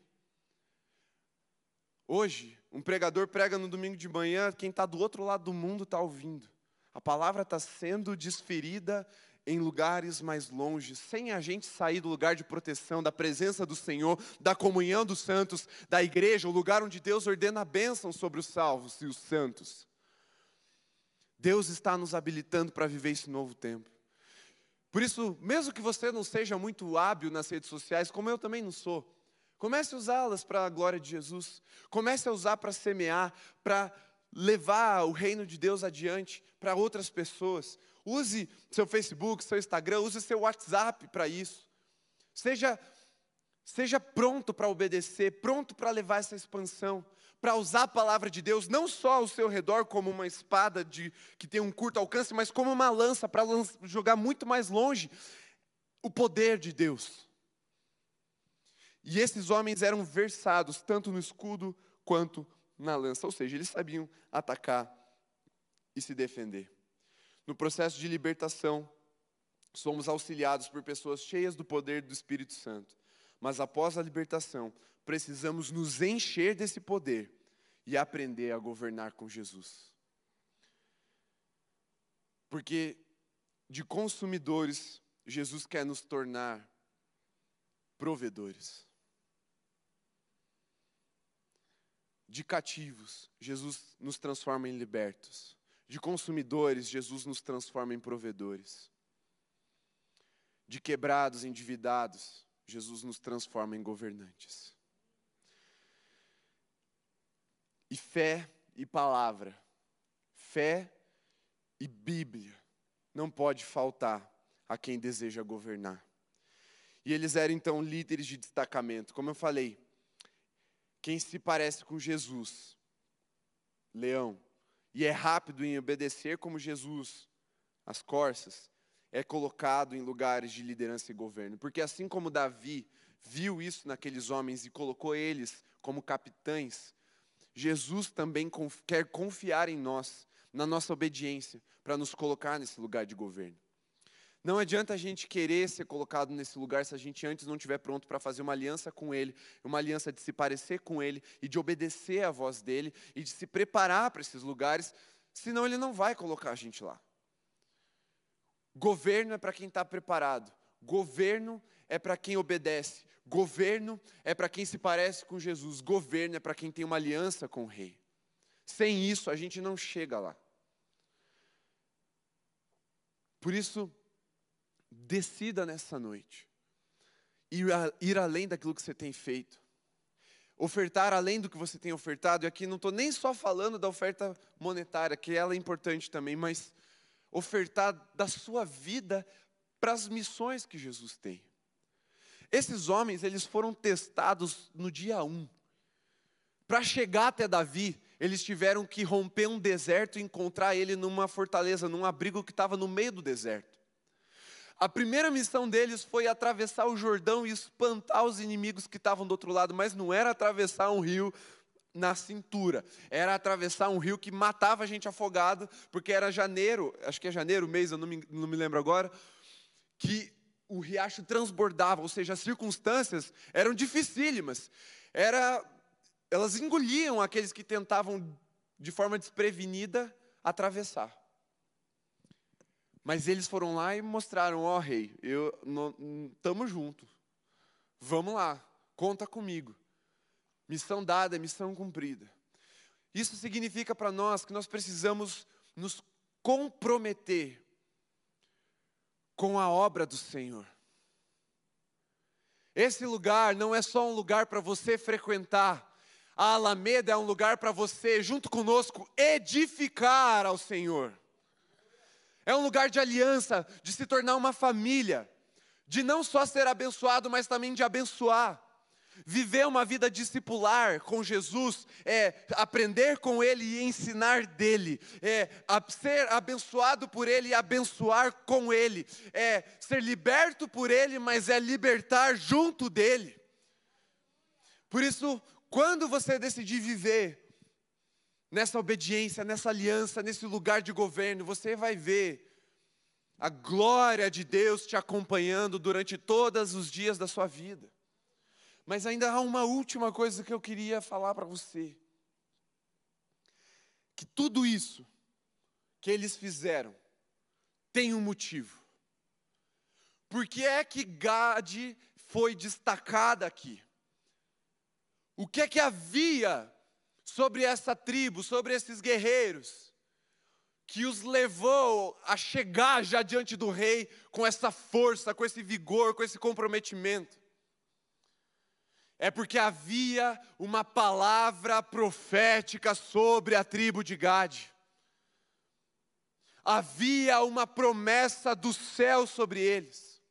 Hoje, um pregador prega no domingo de manhã, quem está do outro lado do mundo está ouvindo. A palavra está sendo desferida em lugares mais longes, sem a gente sair do lugar de proteção, da presença do Senhor, da comunhão dos santos, da igreja, o lugar onde Deus ordena a bênção sobre os salvos e os santos. Deus está nos habilitando para viver esse novo tempo. Por isso, mesmo que você não seja muito hábil nas redes sociais, como eu também não sou, comece a usá-las para a glória de Jesus. Comece a usar para semear, para levar o reino de Deus adiante para outras pessoas. Use seu Facebook, seu Instagram, use seu WhatsApp para isso. Seja seja pronto para obedecer, pronto para levar essa expansão para usar a palavra de Deus não só ao seu redor como uma espada de, que tem um curto alcance, mas como uma lança para jogar muito mais longe o poder de Deus. E esses homens eram versados tanto no escudo quanto na lança, ou seja, eles sabiam atacar e se defender. No processo de libertação, somos auxiliados por pessoas cheias do poder do Espírito Santo. Mas após a libertação, precisamos nos encher desse poder e aprender a governar com Jesus. Porque de consumidores, Jesus quer nos tornar provedores. De cativos, Jesus nos transforma em libertos. De consumidores, Jesus nos transforma em provedores. De quebrados, endividados, Jesus nos transforma em governantes. E fé e palavra, fé e Bíblia, não pode faltar a quem deseja governar. E eles eram então líderes de destacamento. Como eu falei, quem se parece com Jesus, leão, e é rápido em obedecer como Jesus, as corças, é colocado em lugares de liderança e governo. Porque assim como Davi viu isso naqueles homens e colocou eles como capitães, Jesus também quer confiar em nós, na nossa obediência, para nos colocar nesse lugar de governo. Não adianta a gente querer ser colocado nesse lugar se a gente antes não estiver pronto para fazer uma aliança com Ele, uma aliança de se parecer com Ele e de obedecer à voz dEle e de se preparar para esses lugares, senão Ele não vai colocar a gente lá. Governo é para quem está preparado, governo é para quem obedece, Governo é para quem se parece com Jesus, governo é para quem tem uma aliança com o rei. Sem isso, a gente não chega lá. Por isso, decida nessa noite ir, a, ir além daquilo que você tem feito. Ofertar além do que você tem ofertado, e aqui não estou nem só falando da oferta monetária, que ela é importante também, mas ofertar da sua vida para as missões que Jesus tem. Esses homens, eles foram testados no dia 1. Para chegar até Davi, eles tiveram que romper um deserto e encontrar ele numa fortaleza, num abrigo que estava no meio do deserto. A primeira missão deles foi atravessar o Jordão e espantar os inimigos que estavam do outro lado, mas não era atravessar um rio na cintura, era atravessar um rio que matava a gente afogado, porque era janeiro, acho que é janeiro, mês, eu não me, não me lembro agora, que o riacho transbordava, ou seja, as circunstâncias eram dificílimas. Era, elas engoliam aqueles que tentavam, de forma desprevenida, atravessar. Mas eles foram lá e mostraram, ó oh, rei, eu estamos juntos. Vamos lá, conta comigo. Missão dada, missão cumprida. Isso significa para nós que nós precisamos nos comprometer com a obra do Senhor. Esse lugar não é só um lugar para você frequentar, a Alameda é um lugar para você, junto conosco, edificar ao Senhor. É um lugar de aliança, de se tornar uma família, de não só ser abençoado, mas também de abençoar. Viver uma vida discipular com Jesus é aprender com Ele e ensinar dele, é ser abençoado por Ele e abençoar com Ele, é ser liberto por Ele, mas é libertar junto dele. Por isso, quando você decidir viver nessa obediência, nessa aliança, nesse lugar de governo, você vai ver a glória de Deus te acompanhando durante todos os dias da sua vida. Mas ainda há uma última coisa que eu queria falar para você. Que tudo isso que eles fizeram tem um motivo. Por que é que Gade foi destacada aqui? O que é que havia sobre essa tribo, sobre esses guerreiros, que os levou a chegar já diante do rei com essa força, com esse vigor, com esse comprometimento? É porque havia uma palavra profética sobre a tribo de Gade. Havia uma promessa do céu sobre eles.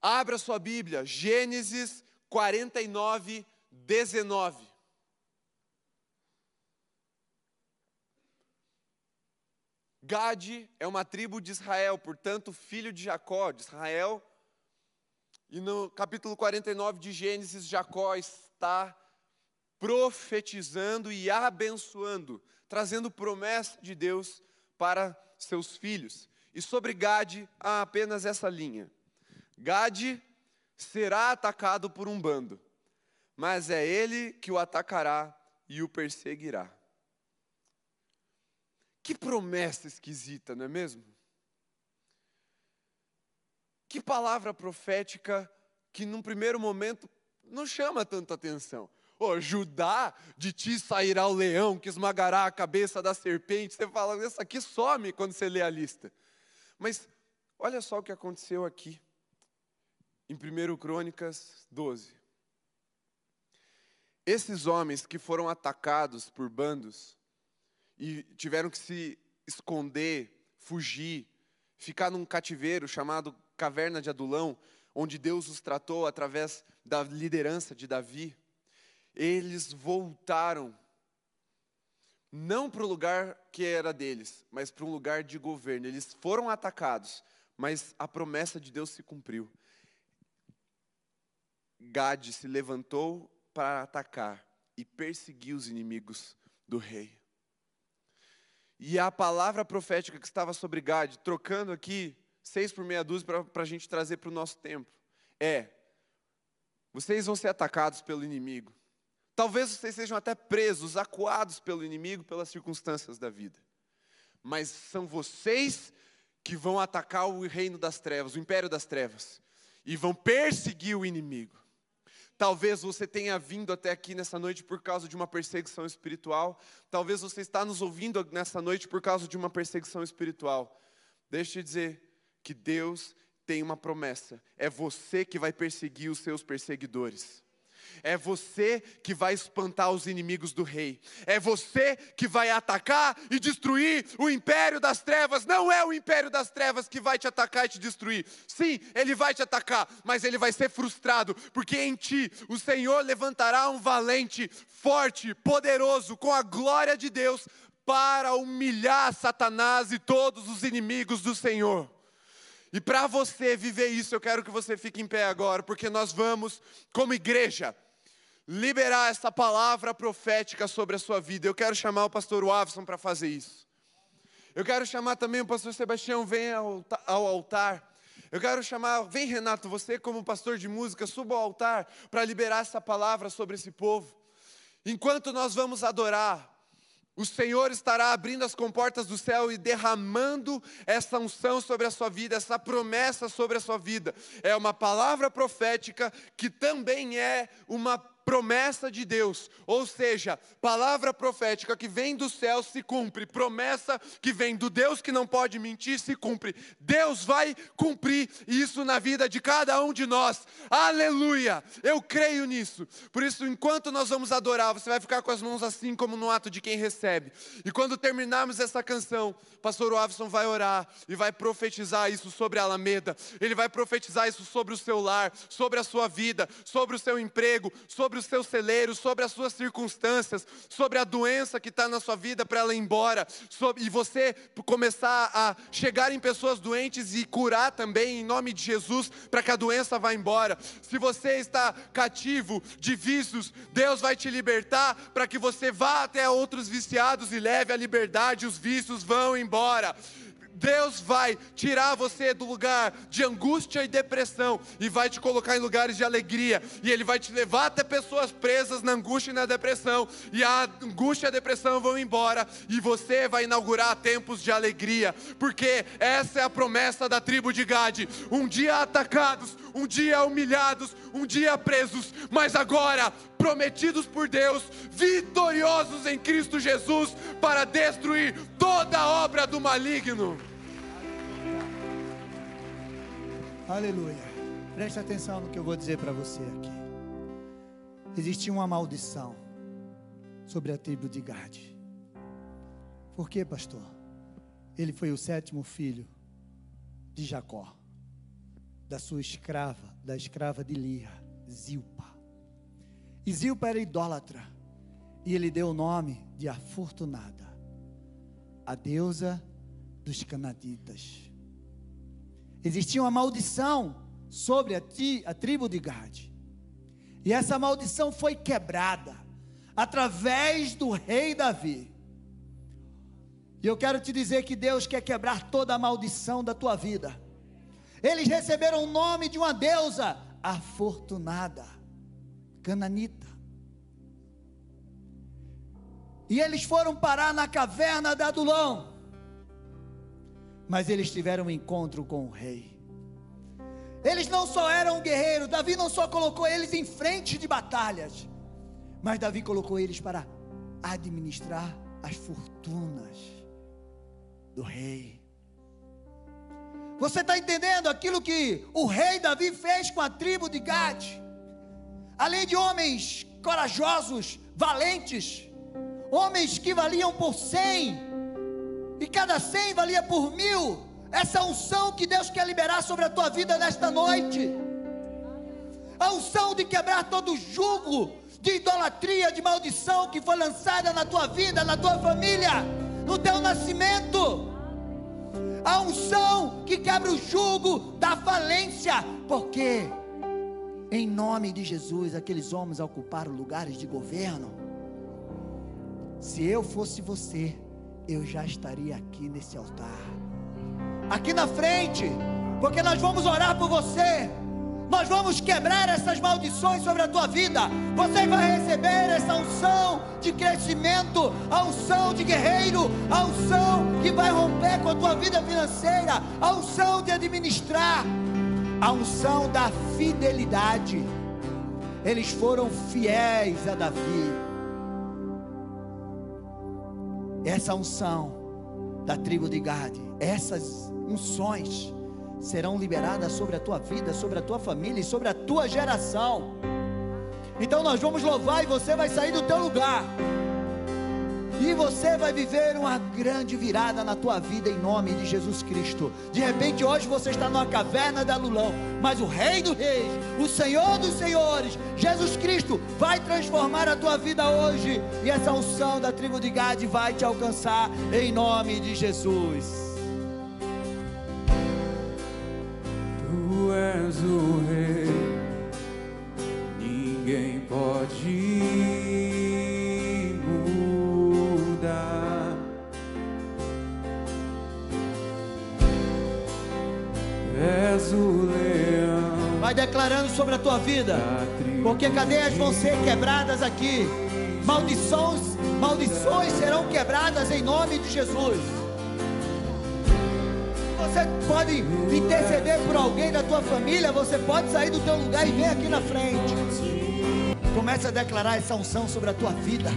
Abra sua Bíblia, Gênesis 49, 19. Gade é uma tribo de Israel, portanto, filho de Jacó, de Israel. E no capítulo 49 de Gênesis, Jacó está profetizando e abençoando, trazendo promessa de Deus para seus filhos. E sobre Gade há apenas essa linha: Gade será atacado por um bando mas é ele que o atacará e o perseguirá. Que promessa esquisita, não é mesmo? Que palavra profética que num primeiro momento não chama tanta atenção. Oh, Judá, de ti sairá o leão que esmagará a cabeça da serpente. Você fala, isso aqui some quando você lê a lista. Mas olha só o que aconteceu aqui, em 1 Crônicas 12. Esses homens que foram atacados por bandos e tiveram que se esconder, fugir, ficar num cativeiro chamado Caverna de Adulão, onde Deus os tratou através da liderança de Davi, eles voltaram não para o lugar que era deles, mas para um lugar de governo. Eles foram atacados, mas a promessa de Deus se cumpriu. Gade se levantou para atacar e perseguir os inimigos do rei. E a palavra profética que estava sobre Gade, trocando aqui seis por meia dúzia para a gente trazer para o nosso tempo, é: vocês vão ser atacados pelo inimigo. Talvez vocês sejam até presos, acuados pelo inimigo, pelas circunstâncias da vida. Mas são vocês que vão atacar o reino das trevas, o império das trevas, e vão perseguir o inimigo. Talvez você tenha vindo até aqui nessa noite por causa de uma perseguição espiritual. Talvez você está nos ouvindo nessa noite por causa de uma perseguição espiritual. Deixa eu te dizer que Deus tem uma promessa. É você que vai perseguir os seus perseguidores. É você que vai espantar os inimigos do rei. É você que vai atacar e destruir o império das trevas. Não é o império das trevas que vai te atacar e te destruir. Sim, ele vai te atacar, mas ele vai ser frustrado, porque em ti o Senhor levantará um valente, forte, poderoso, com a glória de Deus, para humilhar Satanás e todos os inimigos do Senhor. E para você viver isso, eu quero que você fique em pé agora, porque nós vamos, como igreja, liberar essa palavra profética sobre a sua vida. Eu quero chamar o pastor Wavson para fazer isso. Eu quero chamar também o pastor Sebastião, vem ao, ao altar. Eu quero chamar, vem Renato, você como pastor de música, suba ao altar para liberar essa palavra sobre esse povo. Enquanto nós vamos adorar, o Senhor estará abrindo as comportas do céu e derramando essa unção sobre a sua vida, essa promessa sobre a sua vida. É uma palavra profética que também é uma promessa de Deus, ou seja, palavra profética que vem do céu se cumpre, promessa que vem do Deus que não pode mentir se cumpre. Deus vai cumprir isso na vida de cada um de nós. Aleluia! Eu creio nisso. Por isso, enquanto nós vamos adorar, você vai ficar com as mãos assim como no ato de quem recebe. E quando terminarmos essa canção, pastor Wavson vai orar e vai profetizar isso sobre a Alameda. Ele vai profetizar isso sobre o seu lar, sobre a sua vida, sobre o seu emprego, sobre os seus celeiros, sobre as suas circunstâncias, sobre a doença que está na sua vida para ela ir embora, sobre, e você começar a chegar em pessoas doentes e curar também em nome de Jesus, para que a doença vá embora. Se você está cativo de vícios, Deus vai te libertar para que você vá até outros viciados e leve a liberdade, os vícios vão embora. Deus vai tirar você do lugar de angústia e depressão e vai te colocar em lugares de alegria. E Ele vai te levar até pessoas presas na angústia e na depressão. E a angústia e a depressão vão embora. E você vai inaugurar tempos de alegria. Porque essa é a promessa da tribo de Gade: um dia atacados, um dia humilhados, um dia presos, mas agora prometidos por Deus, vitoriosos em Cristo Jesus para destruir toda a obra do maligno. Aleluia. Preste atenção no que eu vou dizer para você aqui. Existia uma maldição sobre a tribo de Gade. Por quê, pastor? Ele foi o sétimo filho de Jacó, da sua escrava, da escrava de Lia, Zilpa. E Zilpa era idólatra, e ele deu o nome de Afortunada, a deusa dos canaditas. Existia uma maldição sobre a, a tribo de Gade. E essa maldição foi quebrada através do rei Davi. E eu quero te dizer que Deus quer quebrar toda a maldição da tua vida. Eles receberam o nome de uma deusa afortunada, cananita. E eles foram parar na caverna da Adulão. Mas eles tiveram um encontro com o rei. Eles não só eram guerreiros, Davi não só colocou eles em frente de batalhas, mas Davi colocou eles para administrar as fortunas do rei. Você está entendendo aquilo que o rei Davi fez com a tribo de Gad? Além de homens corajosos, valentes, homens que valiam por cem, e cada cem valia por mil. Essa unção que Deus quer liberar sobre a tua vida nesta noite. A unção de quebrar todo jugo de idolatria, de maldição que foi lançada na tua vida, na tua família, no teu nascimento. A unção que quebra o jugo da falência, porque em nome de Jesus aqueles homens ocuparam lugares de governo. Se eu fosse você, eu já estaria aqui nesse altar, aqui na frente, porque nós vamos orar por você. Nós vamos quebrar essas maldições sobre a tua vida. Você vai receber essa unção de crescimento, a unção de guerreiro, a unção que vai romper com a tua vida financeira, a unção de administrar, a unção da fidelidade. Eles foram fiéis a Davi essa unção da tribo de Gade, essas unções serão liberadas sobre a tua vida, sobre a tua família e sobre a tua geração. Então nós vamos louvar e você vai sair do teu lugar. E você vai viver uma grande virada na tua vida em nome de Jesus Cristo. De repente hoje você está numa caverna da Lulão, mas o Rei dos Reis, o Senhor dos Senhores, Jesus Cristo vai transformar a tua vida hoje e essa unção da tribo de Gade vai te alcançar em nome de Jesus. Tu és o declarando sobre a tua vida. Porque cadeias vão ser quebradas aqui. Maldições, maldições serão quebradas em nome de Jesus. Você pode interceder por alguém da tua família, você pode sair do teu lugar e vir aqui na frente. Comece a declarar essa unção sobre a tua vida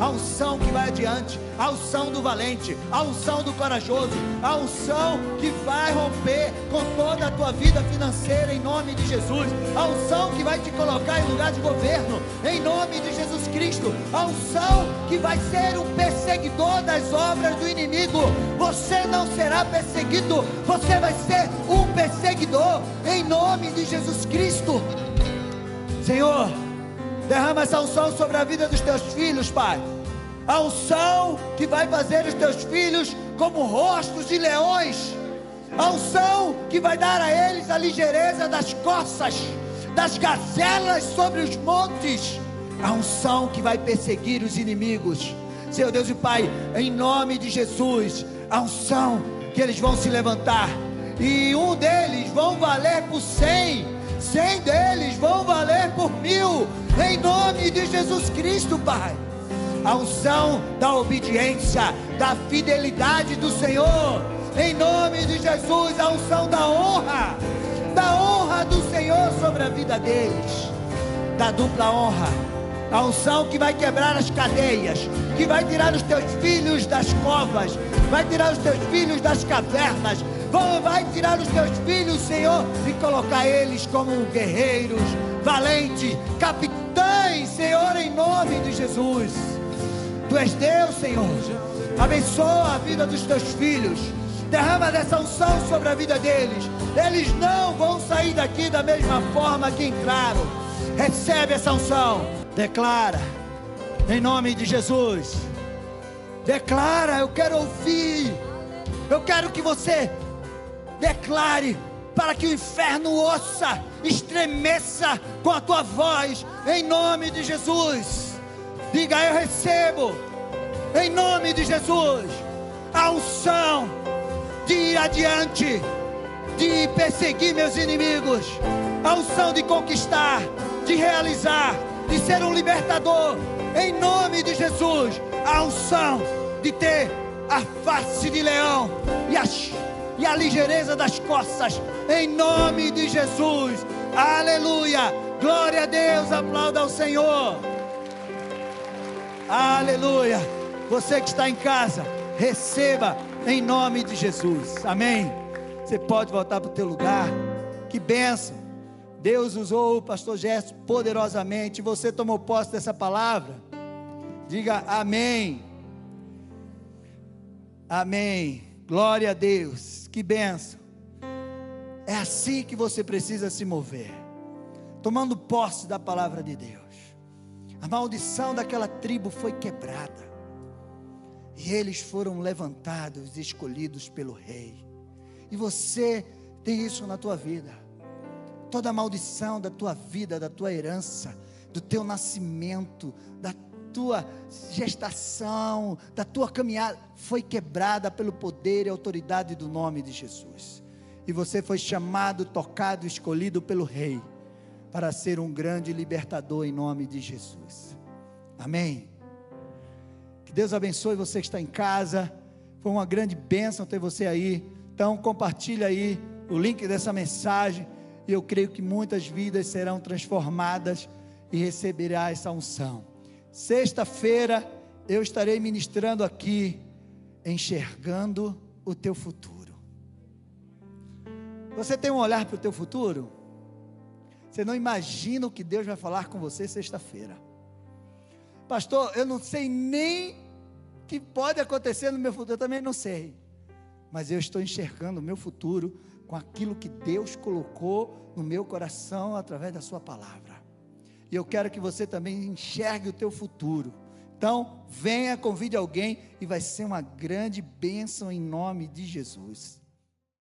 a unção que vai adiante, a unção do valente, a unção do corajoso, a unção que vai romper com toda a tua vida financeira em nome de Jesus, a unção que vai te colocar em lugar de governo em nome de Jesus Cristo, a unção que vai ser o perseguidor das obras do inimigo. Você não será perseguido, você vai ser um perseguidor em nome de Jesus Cristo. Senhor, Derrama essa unção sobre a vida dos teus filhos, Pai. A unção que vai fazer os teus filhos como rostos de leões. A unção que vai dar a eles a ligeireza das coças, das gazelas sobre os montes. A unção que vai perseguir os inimigos. Senhor Deus e Pai, em nome de Jesus, a unção que eles vão se levantar. E um deles vão valer por cem cem deles vão valer por mil, em nome de Jesus Cristo, Pai. A unção da obediência, da fidelidade do Senhor, em nome de Jesus, a unção da honra, da honra do Senhor sobre a vida deles, da dupla honra, a unção que vai quebrar as cadeias, que vai tirar os teus filhos das covas, vai tirar os teus filhos das cavernas, vai tirar os teus filhos, Senhor, e colocar eles como guerreiros, valentes, capitães, Senhor, em nome de Jesus. Tu és Deus, Senhor. Abençoa a vida dos teus filhos. Derrama dessa unção sobre a vida deles. Eles não vão sair daqui da mesma forma que entraram. Recebe essa unção. Declara. Em nome de Jesus. Declara, eu quero ouvir. Eu quero que você declare para que o inferno ouça, estremeça com a tua voz, em nome de Jesus. Diga: Eu recebo, em nome de Jesus, a unção de ir adiante, de perseguir meus inimigos, a unção de conquistar, de realizar, de ser um libertador, em nome de Jesus, a unção de ter a face de leão e as e a ligeireza das costas, em nome de Jesus. Aleluia! Glória a Deus, aplauda ao Senhor. Aleluia! Você que está em casa, receba em nome de Jesus. Amém. Você pode voltar para o teu lugar. Que benção. Deus usou o pastor Gesto poderosamente. Você tomou posse dessa palavra. Diga amém. Amém. Glória a Deus. Que benção. É assim que você precisa se mover, tomando posse da palavra de Deus. A maldição daquela tribo foi quebrada, e eles foram levantados e escolhidos pelo rei. E você tem isso na tua vida. Toda maldição da tua vida, da tua herança, do teu nascimento, da tua gestação, da tua caminhada, foi quebrada pelo poder e autoridade do nome de Jesus. E você foi chamado, tocado, escolhido pelo Rei, para ser um grande libertador em nome de Jesus. Amém. Que Deus abençoe você que está em casa. Foi uma grande bênção ter você aí. Então compartilha aí o link dessa mensagem. E eu creio que muitas vidas serão transformadas e receberá essa unção. Sexta-feira eu estarei ministrando aqui, enxergando o teu futuro. Você tem um olhar para o teu futuro? Você não imagina o que Deus vai falar com você sexta-feira. Pastor, eu não sei nem o que pode acontecer no meu futuro, eu também não sei. Mas eu estou enxergando o meu futuro com aquilo que Deus colocou no meu coração através da Sua palavra. E eu quero que você também enxergue o teu futuro. Então, venha, convide alguém e vai ser uma grande bênção em nome de Jesus.